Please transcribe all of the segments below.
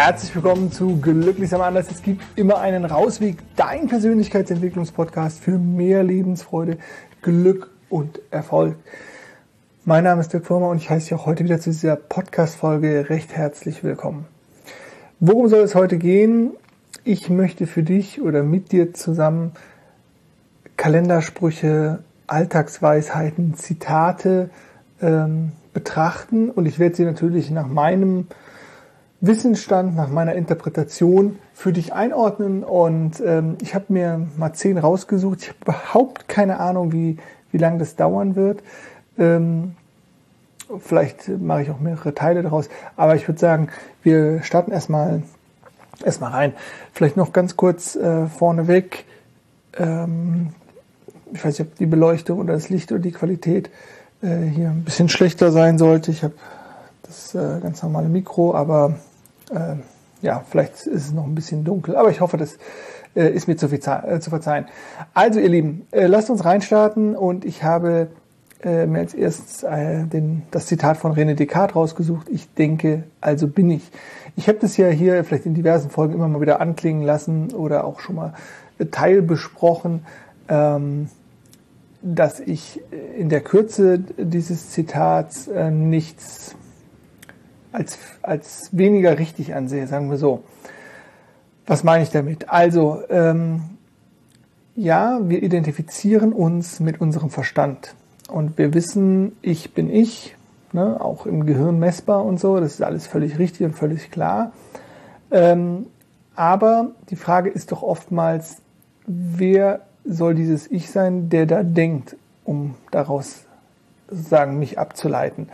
Herzlich willkommen zu Glücklich am Anders. Es gibt immer einen Rausweg, dein Persönlichkeitsentwicklungspodcast für mehr Lebensfreude, Glück und Erfolg. Mein Name ist Dirk Firma und ich heiße dich auch heute wieder zu dieser Podcast-Folge recht herzlich willkommen. Worum soll es heute gehen? Ich möchte für dich oder mit dir zusammen Kalendersprüche, Alltagsweisheiten, Zitate ähm, betrachten und ich werde sie natürlich nach meinem Wissensstand, nach meiner Interpretation für dich einordnen. Und ähm, ich habe mir mal zehn rausgesucht. Ich habe überhaupt keine Ahnung, wie, wie lange das dauern wird. Ähm, vielleicht mache ich auch mehrere Teile daraus. Aber ich würde sagen, wir starten erstmal erstmal rein. Vielleicht noch ganz kurz äh, vorneweg. Ähm, ich weiß nicht, ob die Beleuchtung oder das Licht oder die Qualität äh, hier ein bisschen schlechter sein sollte. Ich habe das äh, ganz normale Mikro, aber äh, ja, vielleicht ist es noch ein bisschen dunkel, aber ich hoffe, das äh, ist mir zu, viel, äh, zu verzeihen. Also ihr Lieben, äh, lasst uns reinstarten und ich habe äh, mir als erstes äh, den, das Zitat von René Descartes rausgesucht. Ich denke, also bin ich. Ich habe das ja hier vielleicht in diversen Folgen immer mal wieder anklingen lassen oder auch schon mal teilbesprochen, ähm, dass ich in der Kürze dieses Zitats äh, nichts als, als weniger richtig ansehe, sagen wir so. Was meine ich damit? Also, ähm, ja, wir identifizieren uns mit unserem Verstand und wir wissen, ich bin ich, ne, auch im Gehirn messbar und so, das ist alles völlig richtig und völlig klar. Ähm, aber die Frage ist doch oftmals, wer soll dieses Ich sein, der da denkt, um daraus sagen, mich abzuleiten.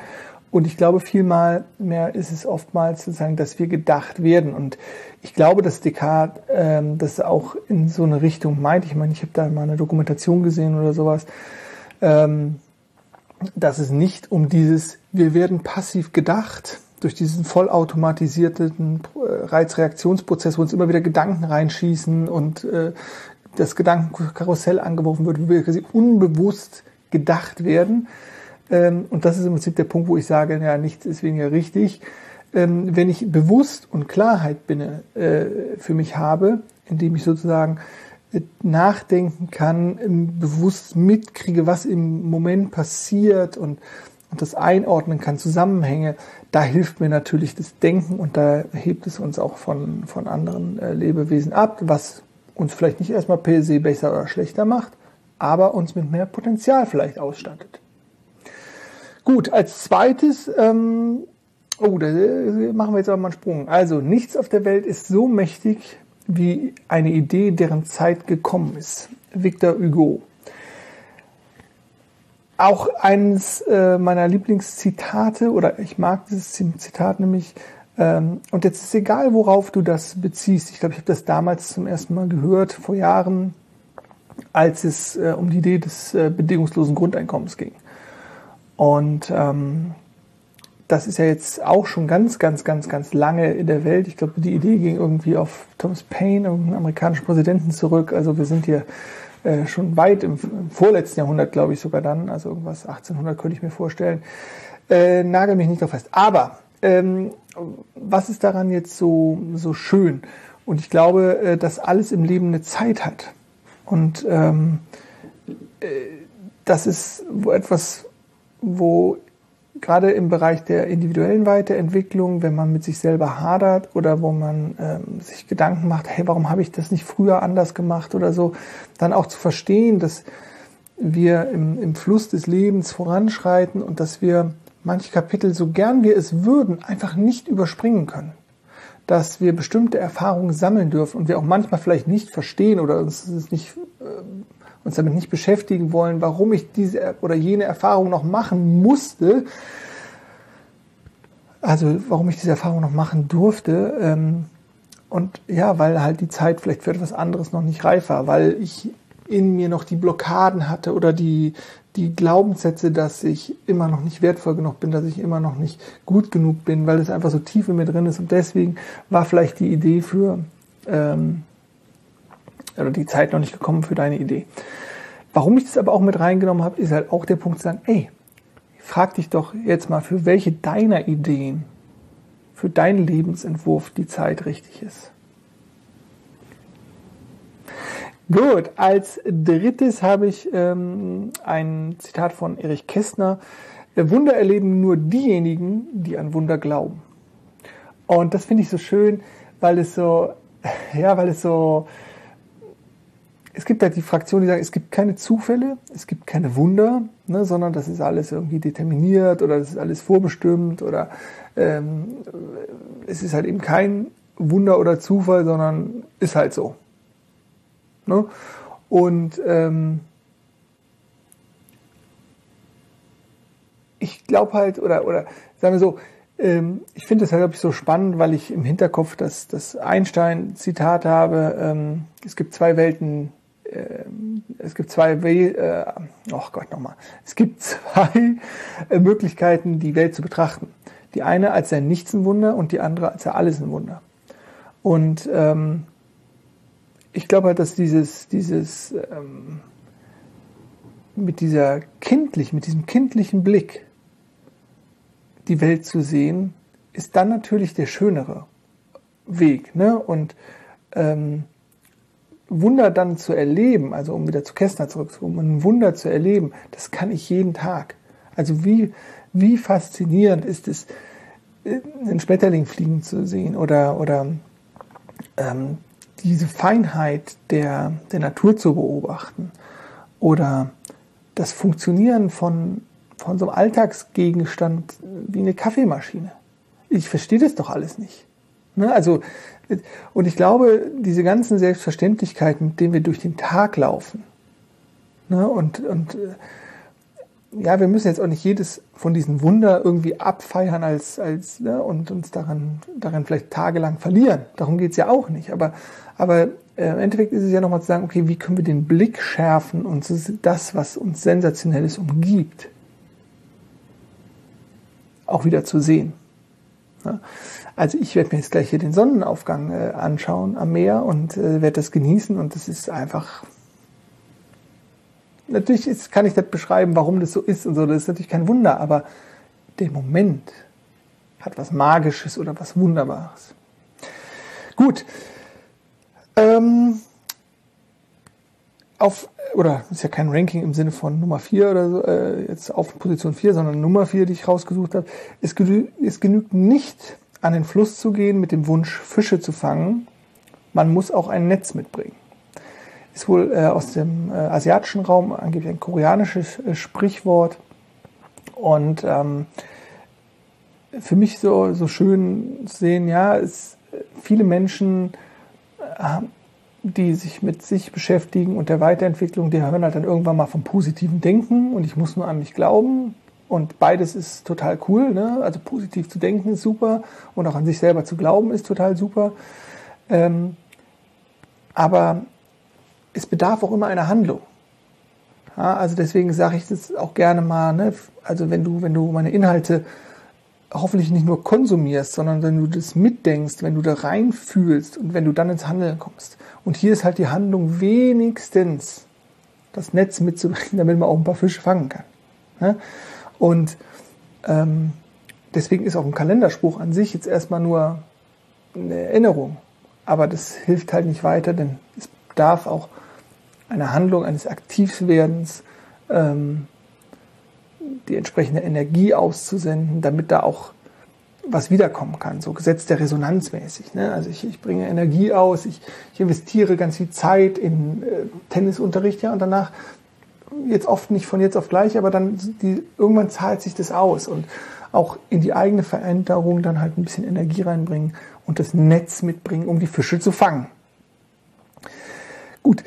Und ich glaube, vielmal mehr ist es oftmals sozusagen, dass wir gedacht werden. Und ich glaube, dass Descartes ähm, das auch in so eine Richtung meint. Ich meine, ich habe da mal eine Dokumentation gesehen oder sowas, ähm, dass es nicht um dieses, wir werden passiv gedacht, durch diesen vollautomatisierten äh, Reizreaktionsprozess, wo uns immer wieder Gedanken reinschießen und äh, das Gedankenkarussell angeworfen wird, wo wir quasi unbewusst gedacht werden, und das ist im Prinzip der Punkt, wo ich sage, ja, nichts ist weniger richtig. Ähm, wenn ich bewusst und Klarheit bin, äh, für mich habe, indem ich sozusagen äh, nachdenken kann, bewusst mitkriege, was im Moment passiert und, und das einordnen kann, Zusammenhänge, da hilft mir natürlich das Denken und da hebt es uns auch von, von anderen äh, Lebewesen ab, was uns vielleicht nicht erstmal per se besser oder schlechter macht, aber uns mit mehr Potenzial vielleicht ausstattet. Gut, als zweites, ähm, oh, da machen wir jetzt aber mal einen Sprung. Also, nichts auf der Welt ist so mächtig wie eine Idee, deren Zeit gekommen ist. Victor Hugo. Auch eines äh, meiner Lieblingszitate, oder ich mag dieses Zitat nämlich, ähm, und jetzt ist egal, worauf du das beziehst. Ich glaube, ich habe das damals zum ersten Mal gehört, vor Jahren, als es äh, um die Idee des äh, bedingungslosen Grundeinkommens ging. Und ähm, das ist ja jetzt auch schon ganz, ganz, ganz, ganz lange in der Welt. Ich glaube, die Idee ging irgendwie auf Thomas Paine, irgendeinen amerikanischen Präsidenten zurück. Also wir sind hier äh, schon weit im, im, vorletzten Jahrhundert, glaube ich sogar dann. Also irgendwas 1800 könnte ich mir vorstellen. Äh, nagel mich nicht drauf fest. Aber ähm, was ist daran jetzt so, so schön? Und ich glaube, äh, dass alles im Leben eine Zeit hat. Und ähm, äh, das ist wo etwas, wo gerade im Bereich der individuellen Weiterentwicklung, wenn man mit sich selber hadert oder wo man ähm, sich Gedanken macht, hey, warum habe ich das nicht früher anders gemacht oder so, dann auch zu verstehen, dass wir im, im Fluss des Lebens voranschreiten und dass wir manche Kapitel, so gern wir es würden, einfach nicht überspringen können. Dass wir bestimmte Erfahrungen sammeln dürfen und wir auch manchmal vielleicht nicht verstehen oder uns nicht äh, uns damit nicht beschäftigen wollen, warum ich diese oder jene Erfahrung noch machen musste, also warum ich diese Erfahrung noch machen durfte. Ähm, und ja, weil halt die Zeit vielleicht für etwas anderes noch nicht reif war, weil ich in mir noch die Blockaden hatte oder die, die Glaubenssätze, dass ich immer noch nicht wertvoll genug bin, dass ich immer noch nicht gut genug bin, weil es einfach so tief in mir drin ist. Und deswegen war vielleicht die Idee für ähm, oder die Zeit noch nicht gekommen für deine Idee. Warum ich das aber auch mit reingenommen habe, ist halt auch der Punkt zu sagen, ey, frag dich doch jetzt mal, für welche deiner Ideen für deinen Lebensentwurf die Zeit richtig ist. Gut, als drittes habe ich ähm, ein Zitat von Erich Kästner. Wunder erleben nur diejenigen, die an Wunder glauben. Und das finde ich so schön, weil es so, ja, weil es so, es gibt halt die Fraktion, die sagen, es gibt keine Zufälle, es gibt keine Wunder, ne, sondern das ist alles irgendwie determiniert oder das ist alles vorbestimmt oder ähm, es ist halt eben kein Wunder oder Zufall, sondern ist halt so. Ne? Und ähm, ich glaube halt, oder, oder sagen wir so, ähm, ich finde es halt, glaube ich, so spannend, weil ich im Hinterkopf das, das Einstein-Zitat habe, ähm, es gibt zwei Welten, es gibt zwei, We äh, oh Gott nochmal, es gibt zwei äh, Möglichkeiten, die Welt zu betrachten. Die eine als ein Nichts ein Wunder und die andere als ein Alles ein Wunder. Und ähm, ich glaube halt, dass dieses, dieses ähm, mit dieser kindlich, mit diesem kindlichen Blick die Welt zu sehen, ist dann natürlich der schönere Weg. Ne? Und ähm, Wunder dann zu erleben, also um wieder zu Kästner zurückzukommen, ein Wunder zu erleben, das kann ich jeden Tag. Also wie, wie faszinierend ist es, äh, einen Schmetterling fliegen zu sehen oder, oder ähm, diese Feinheit der, der Natur zu beobachten oder das Funktionieren von, von so einem Alltagsgegenstand wie eine Kaffeemaschine. Ich verstehe das doch alles nicht. Ne? Also, und ich glaube, diese ganzen Selbstverständlichkeiten, mit denen wir durch den Tag laufen, ne? und, und ja, wir müssen jetzt auch nicht jedes von diesen Wunder irgendwie abfeiern als, als ne, und uns daran, daran vielleicht tagelang verlieren. Darum geht's ja auch nicht. Aber, aber äh, im Endeffekt ist es ja nochmal zu sagen, okay, wie können wir den Blick schärfen und das, was uns Sensationelles umgibt, auch wieder zu sehen. Also ich werde mir jetzt gleich hier den Sonnenaufgang äh, anschauen am Meer und äh, werde das genießen und das ist einfach natürlich ist, kann ich das beschreiben, warum das so ist und so. Das ist natürlich kein Wunder, aber der Moment hat was Magisches oder was Wunderbares. Gut. Ähm, auf, oder ist ja kein Ranking im Sinne von Nummer 4 oder so, äh, jetzt auf Position 4, sondern Nummer 4, die ich rausgesucht habe. Es, genü es genügt nicht, an den Fluss zu gehen mit dem Wunsch, Fische zu fangen. Man muss auch ein Netz mitbringen ist wohl äh, aus dem äh, asiatischen Raum, angeblich ein koreanisches äh, Sprichwort. Und ähm, für mich so, so schön sehen, ja, es, viele Menschen, äh, die sich mit sich beschäftigen und der Weiterentwicklung, die hören halt dann irgendwann mal vom positiven Denken und ich muss nur an mich glauben. Und beides ist total cool. Ne? Also positiv zu denken ist super und auch an sich selber zu glauben ist total super. Ähm, aber es bedarf auch immer einer Handlung. Ja, also deswegen sage ich das auch gerne mal, ne? also wenn du, wenn du meine Inhalte hoffentlich nicht nur konsumierst, sondern wenn du das mitdenkst, wenn du da reinfühlst und wenn du dann ins Handeln kommst. Und hier ist halt die Handlung wenigstens das Netz mitzubringen, damit man auch ein paar Fische fangen kann. Und ähm, deswegen ist auch ein Kalenderspruch an sich jetzt erstmal nur eine Erinnerung. Aber das hilft halt nicht weiter, denn es darf auch einer Handlung, eines Aktivwerdens ähm, die entsprechende Energie auszusenden, damit da auch was wiederkommen kann, so Gesetz der Resonanz mäßig. Ne? Also ich, ich bringe Energie aus, ich, ich investiere ganz viel Zeit in äh, Tennisunterricht, ja, und danach jetzt oft nicht von jetzt auf gleich, aber dann die, irgendwann zahlt sich das aus und auch in die eigene Veränderung dann halt ein bisschen Energie reinbringen und das Netz mitbringen, um die Fische zu fangen. Gut,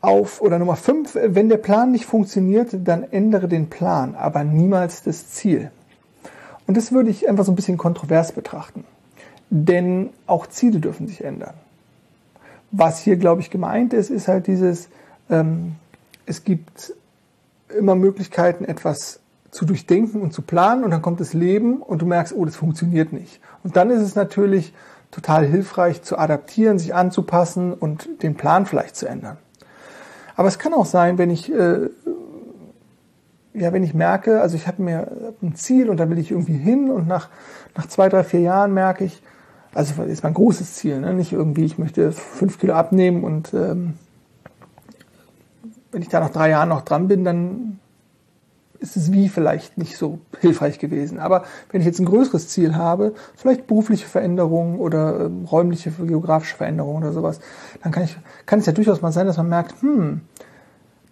auf oder Nummer 5, wenn der Plan nicht funktioniert, dann ändere den Plan, aber niemals das Ziel. Und das würde ich einfach so ein bisschen kontrovers betrachten. Denn auch Ziele dürfen sich ändern. Was hier, glaube ich, gemeint ist, ist halt dieses, ähm, es gibt immer Möglichkeiten, etwas zu durchdenken und zu planen und dann kommt das Leben und du merkst, oh, das funktioniert nicht. Und dann ist es natürlich total hilfreich zu adaptieren, sich anzupassen und den Plan vielleicht zu ändern. Aber es kann auch sein, wenn ich äh, ja, wenn ich merke, also ich habe mir ein Ziel und da will ich irgendwie hin und nach, nach zwei, drei, vier Jahren merke ich, also ist mein großes Ziel, ne? nicht irgendwie, ich möchte fünf Kilo abnehmen und ähm, wenn ich da nach drei Jahren noch dran bin, dann ist es wie vielleicht nicht so hilfreich gewesen. Aber wenn ich jetzt ein größeres Ziel habe, vielleicht berufliche Veränderungen oder ähm, räumliche, geografische Veränderungen oder sowas, dann kann, ich, kann es ja durchaus mal sein, dass man merkt, hm,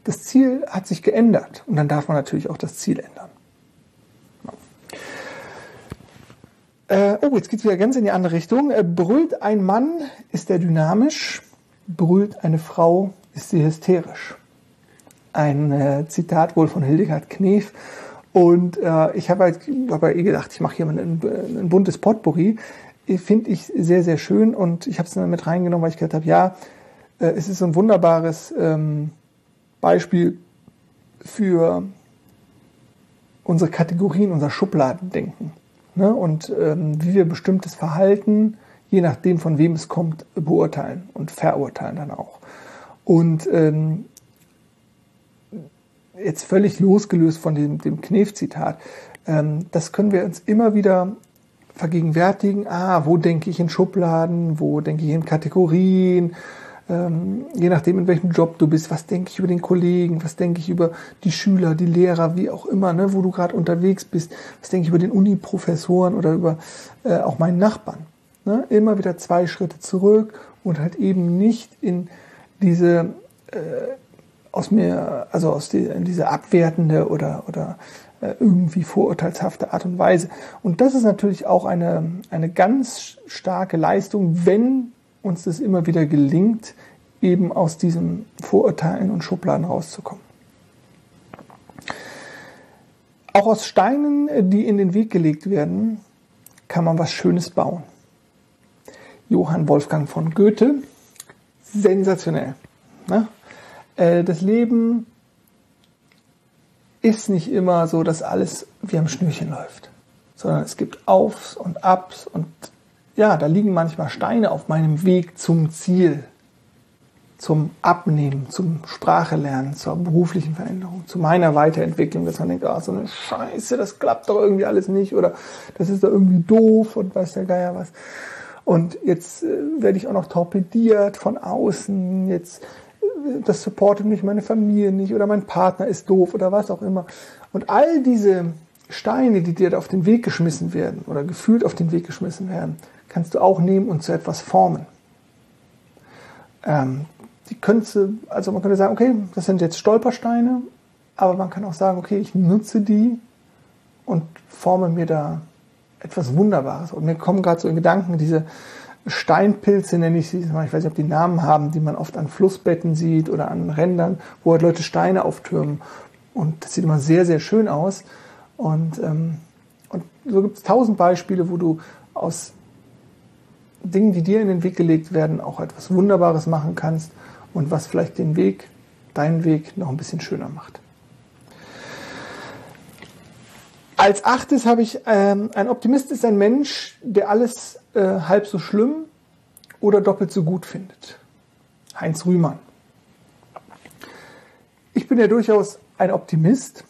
das Ziel hat sich geändert. Und dann darf man natürlich auch das Ziel ändern. Äh, oh, jetzt geht es wieder ganz in die andere Richtung. Äh, brüllt ein Mann, ist er dynamisch. Brüllt eine Frau, ist sie hysterisch ein äh, Zitat wohl von Hildegard Knef. Und äh, ich habe halt, hab halt eh gedacht, ich mache hier mal ein, ein buntes Potpourri. Finde ich sehr, sehr schön und ich habe es dann mit reingenommen, weil ich gedacht habe, ja, äh, es ist so ein wunderbares ähm, Beispiel für unsere Kategorien, unser Schubladendenken. Ne? Und ähm, wie wir bestimmtes Verhalten, je nachdem von wem es kommt, beurteilen und verurteilen dann auch. Und ähm, jetzt völlig losgelöst von dem, dem Knef-Zitat, ähm, das können wir uns immer wieder vergegenwärtigen. Ah, wo denke ich in Schubladen, wo denke ich in Kategorien, ähm, je nachdem, in welchem Job du bist, was denke ich über den Kollegen, was denke ich über die Schüler, die Lehrer, wie auch immer, ne, wo du gerade unterwegs bist, was denke ich über den Uni-Professoren oder über äh, auch meinen Nachbarn. Ne? Immer wieder zwei Schritte zurück und halt eben nicht in diese äh, aus mir, also aus die, diese abwertende oder, oder äh, irgendwie vorurteilshafte Art und Weise. Und das ist natürlich auch eine, eine ganz starke Leistung, wenn uns das immer wieder gelingt, eben aus diesen Vorurteilen und Schubladen rauszukommen. Auch aus Steinen, die in den Weg gelegt werden, kann man was Schönes bauen. Johann Wolfgang von Goethe, sensationell. Ne? Äh, das Leben ist nicht immer so, dass alles wie am Schnürchen läuft, sondern es gibt Aufs und Abs und ja, da liegen manchmal Steine auf meinem Weg zum Ziel, zum Abnehmen, zum Sprachelernen, zur beruflichen Veränderung, zu meiner Weiterentwicklung, dass man denkt, ah, oh, so eine Scheiße, das klappt doch irgendwie alles nicht oder das ist doch irgendwie doof und weiß der Geier was. Und jetzt äh, werde ich auch noch torpediert von außen, jetzt das supportet mich meine Familie nicht oder mein Partner ist doof oder was auch immer. Und all diese Steine, die dir da auf den Weg geschmissen werden oder gefühlt auf den Weg geschmissen werden, kannst du auch nehmen und zu etwas formen. Ähm, die könntest du, also man könnte sagen, okay, das sind jetzt Stolpersteine, aber man kann auch sagen, okay, ich nutze die und forme mir da etwas Wunderbares. Und mir kommen gerade so in Gedanken diese Steinpilze nenne ich sie, ich weiß nicht, ob die Namen haben, die man oft an Flussbetten sieht oder an Rändern, wo halt Leute Steine auftürmen. Und das sieht immer sehr, sehr schön aus. Und, ähm, und so gibt es tausend Beispiele, wo du aus Dingen, die dir in den Weg gelegt werden, auch etwas Wunderbares machen kannst und was vielleicht den Weg, deinen Weg noch ein bisschen schöner macht. Als achtes habe ich, ähm, ein Optimist ist ein Mensch, der alles äh, halb so schlimm oder doppelt so gut findet. Heinz Rühmann. Ich bin ja durchaus ein Optimist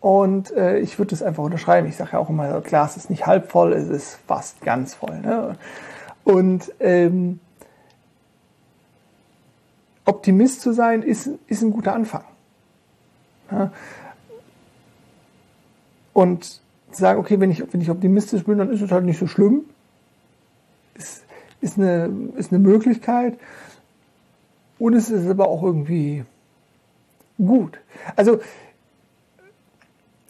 und äh, ich würde es einfach unterschreiben. Ich sage ja auch immer, das Glas ist nicht halb voll, es ist fast ganz voll. Ne? Und ähm, Optimist zu sein, ist, ist ein guter Anfang. Ja? Und sagen, okay, wenn ich, wenn ich optimistisch bin, dann ist es halt nicht so schlimm. Ist, ist, eine, ist eine Möglichkeit. Und es ist aber auch irgendwie gut. Also,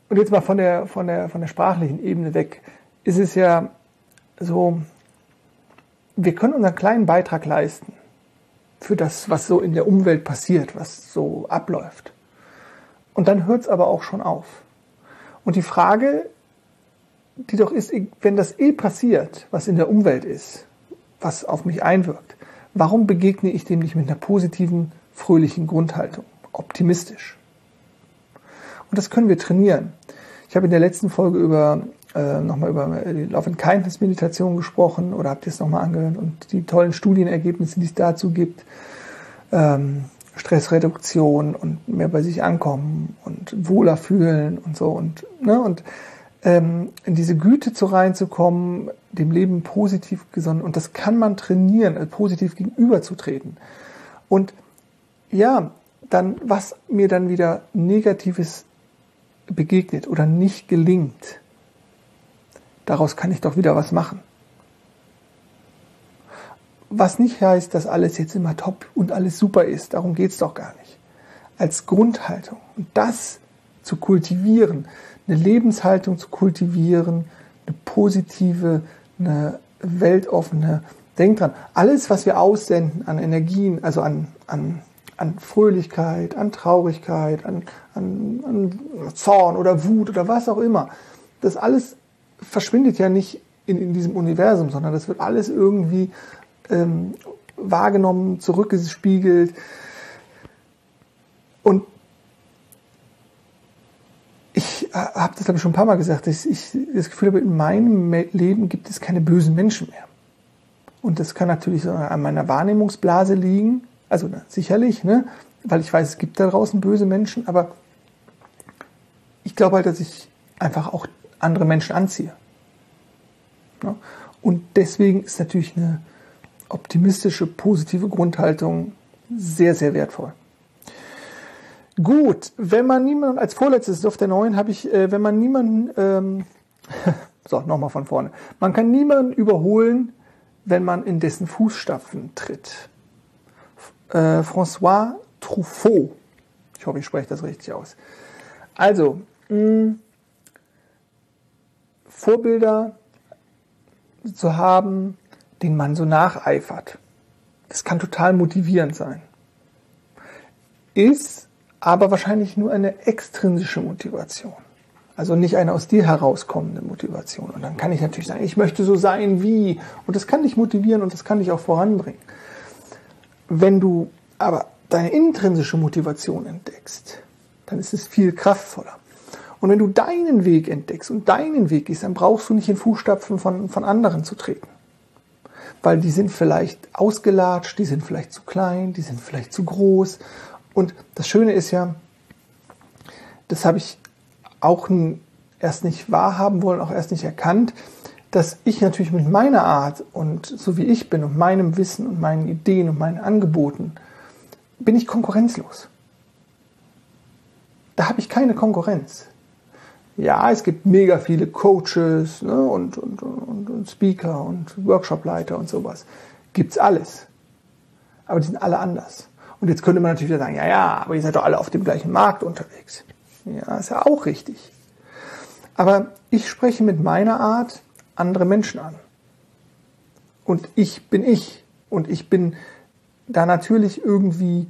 und jetzt mal von der, von der, von der sprachlichen Ebene weg, ist es ja so, wir können unseren kleinen Beitrag leisten für das, was so in der Umwelt passiert, was so abläuft. Und dann hört es aber auch schon auf. Und die Frage, die doch ist, wenn das eh passiert, was in der Umwelt ist, was auf mich einwirkt, warum begegne ich dem nicht mit einer positiven, fröhlichen Grundhaltung, optimistisch? Und das können wir trainieren. Ich habe in der letzten Folge über äh, nochmal über die Love and Kindness Meditation gesprochen oder habt ihr es nochmal angehört und die tollen Studienergebnisse, die es dazu gibt. Ähm, Stressreduktion und mehr bei sich ankommen und wohler fühlen und so und, ne, und ähm, in diese Güte zu reinzukommen, dem Leben positiv gesonnen. Und das kann man trainieren, also positiv gegenüberzutreten. Und ja, dann, was mir dann wieder Negatives begegnet oder nicht gelingt, daraus kann ich doch wieder was machen. Was nicht heißt, dass alles jetzt immer top und alles super ist. Darum geht's doch gar nicht. Als Grundhaltung. Und das zu kultivieren, eine Lebenshaltung zu kultivieren, eine positive, eine weltoffene. Denk dran, alles, was wir aussenden an Energien, also an, an, an Fröhlichkeit, an Traurigkeit, an, an, an Zorn oder Wut oder was auch immer, das alles verschwindet ja nicht in, in diesem Universum, sondern das wird alles irgendwie ähm, wahrgenommen, zurückgespiegelt. Und ich habe das glaube ich schon ein paar Mal gesagt, dass ich das Gefühl habe, in meinem Leben gibt es keine bösen Menschen mehr. Und das kann natürlich so an meiner Wahrnehmungsblase liegen, also na, sicherlich, ne? weil ich weiß, es gibt da draußen böse Menschen, aber ich glaube halt, dass ich einfach auch andere Menschen anziehe. Ne? Und deswegen ist natürlich eine optimistische, positive Grundhaltung sehr, sehr wertvoll. Gut, wenn man niemanden, als vorletztes auf der neuen habe ich, äh, wenn man niemanden, ähm, so, nochmal von vorne. Man kann niemanden überholen, wenn man in dessen Fußstapfen tritt. Äh, François Truffaut. Ich hoffe, ich spreche das richtig aus. Also, mh, Vorbilder zu haben, den man so nacheifert. Das kann total motivierend sein. Ist aber wahrscheinlich nur eine extrinsische Motivation. Also nicht eine aus dir herauskommende Motivation. Und dann kann ich natürlich sagen, ich möchte so sein wie. Und das kann dich motivieren und das kann dich auch voranbringen. Wenn du aber deine intrinsische Motivation entdeckst, dann ist es viel kraftvoller. Und wenn du deinen Weg entdeckst und deinen Weg gehst, dann brauchst du nicht in Fußstapfen von, von anderen zu treten weil die sind vielleicht ausgelatscht, die sind vielleicht zu klein, die sind vielleicht zu groß. Und das Schöne ist ja, das habe ich auch erst nicht wahrhaben wollen, auch erst nicht erkannt, dass ich natürlich mit meiner Art und so wie ich bin und meinem Wissen und meinen Ideen und meinen Angeboten bin ich konkurrenzlos. Da habe ich keine Konkurrenz ja, es gibt mega viele Coaches ne, und, und, und, und Speaker und Workshopleiter und sowas. Gibt's alles. Aber die sind alle anders. Und jetzt könnte man natürlich wieder sagen, ja, ja, aber ihr seid doch alle auf dem gleichen Markt unterwegs. Ja, ist ja auch richtig. Aber ich spreche mit meiner Art andere Menschen an. Und ich bin ich. Und ich bin da natürlich irgendwie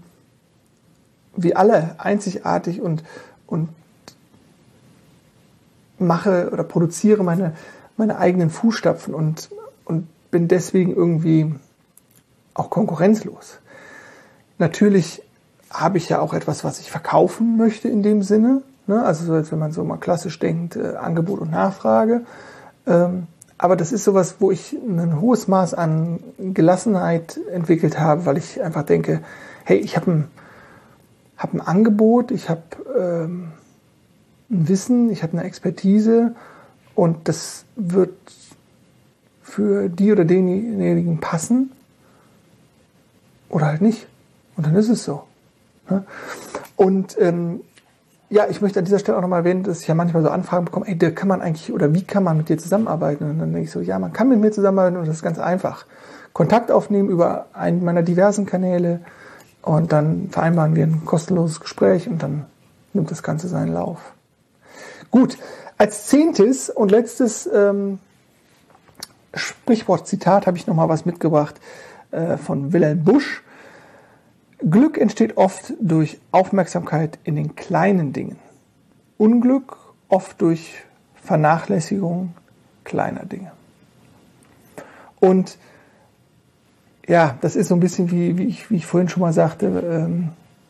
wie alle einzigartig und, und mache oder produziere meine, meine eigenen Fußstapfen und, und bin deswegen irgendwie auch konkurrenzlos. Natürlich habe ich ja auch etwas, was ich verkaufen möchte in dem Sinne. Ne? Also so, als wenn man so mal klassisch denkt, äh, Angebot und Nachfrage. Ähm, aber das ist sowas, wo ich ein hohes Maß an Gelassenheit entwickelt habe, weil ich einfach denke, hey, ich habe ein, hab ein Angebot, ich habe ähm, Wissen, ich habe eine Expertise und das wird für die oder denjenigen passen oder halt nicht. Und dann ist es so. Ne? Und ähm, ja, ich möchte an dieser Stelle auch nochmal erwähnen, dass ich ja manchmal so Anfragen bekomme, ey, kann man eigentlich, oder wie kann man mit dir zusammenarbeiten? Und dann denke ich so, ja, man kann mit mir zusammenarbeiten und das ist ganz einfach. Kontakt aufnehmen über einen meiner diversen Kanäle und dann vereinbaren wir ein kostenloses Gespräch und dann nimmt das Ganze seinen Lauf. Gut, als zehntes und letztes ähm, Sprichwort, Zitat habe ich nochmal was mitgebracht äh, von Wilhelm Busch. Glück entsteht oft durch Aufmerksamkeit in den kleinen Dingen. Unglück oft durch Vernachlässigung kleiner Dinge. Und ja, das ist so ein bisschen wie, wie, ich, wie ich vorhin schon mal sagte,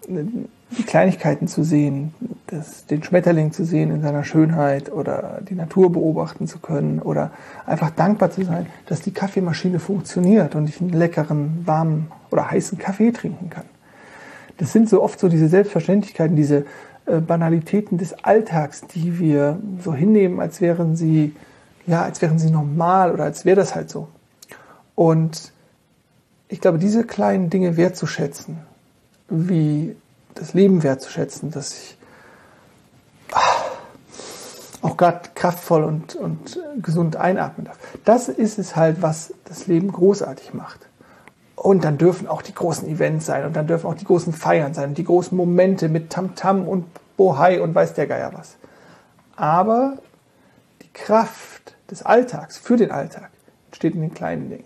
ähm, die Kleinigkeiten zu sehen, das, den Schmetterling zu sehen in seiner Schönheit oder die Natur beobachten zu können oder einfach dankbar zu sein, dass die Kaffeemaschine funktioniert und ich einen leckeren, warmen oder heißen Kaffee trinken kann. Das sind so oft so diese Selbstverständlichkeiten, diese äh, Banalitäten des Alltags, die wir so hinnehmen, als wären sie, ja, als wären sie normal oder als wäre das halt so. Und ich glaube, diese kleinen Dinge wertzuschätzen, wie das Leben wertzuschätzen, dass ich auch gerade kraftvoll und, und gesund einatmen darf. Das ist es halt, was das Leben großartig macht. Und dann dürfen auch die großen Events sein und dann dürfen auch die großen Feiern sein und die großen Momente mit Tamtam -Tam und Bohai und weiß der Geier was. Aber die Kraft des Alltags für den Alltag entsteht in den kleinen Dingen.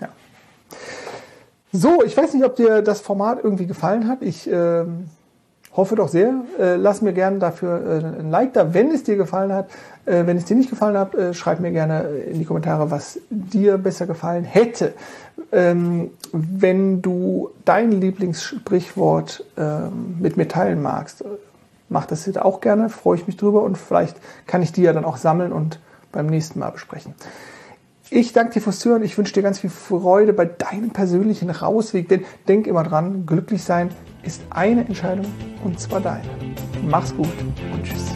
Ja. So, ich weiß nicht, ob dir das Format irgendwie gefallen hat. Ich ähm, Hoffe doch sehr. Äh, lass mir gerne dafür äh, ein Like da, wenn es dir gefallen hat. Äh, wenn es dir nicht gefallen hat, äh, schreib mir gerne in die Kommentare, was dir besser gefallen hätte. Ähm, wenn du dein Lieblingssprichwort ähm, mit mir teilen magst, mach das jetzt auch gerne, freue ich mich drüber und vielleicht kann ich die ja dann auch sammeln und beim nächsten Mal besprechen. Ich danke dir fürs Zuhören. Ich wünsche dir ganz viel Freude bei deinem persönlichen Rausweg. Denn denk immer dran, glücklich sein ist eine Entscheidung und zwar deine. Mach's gut und tschüss.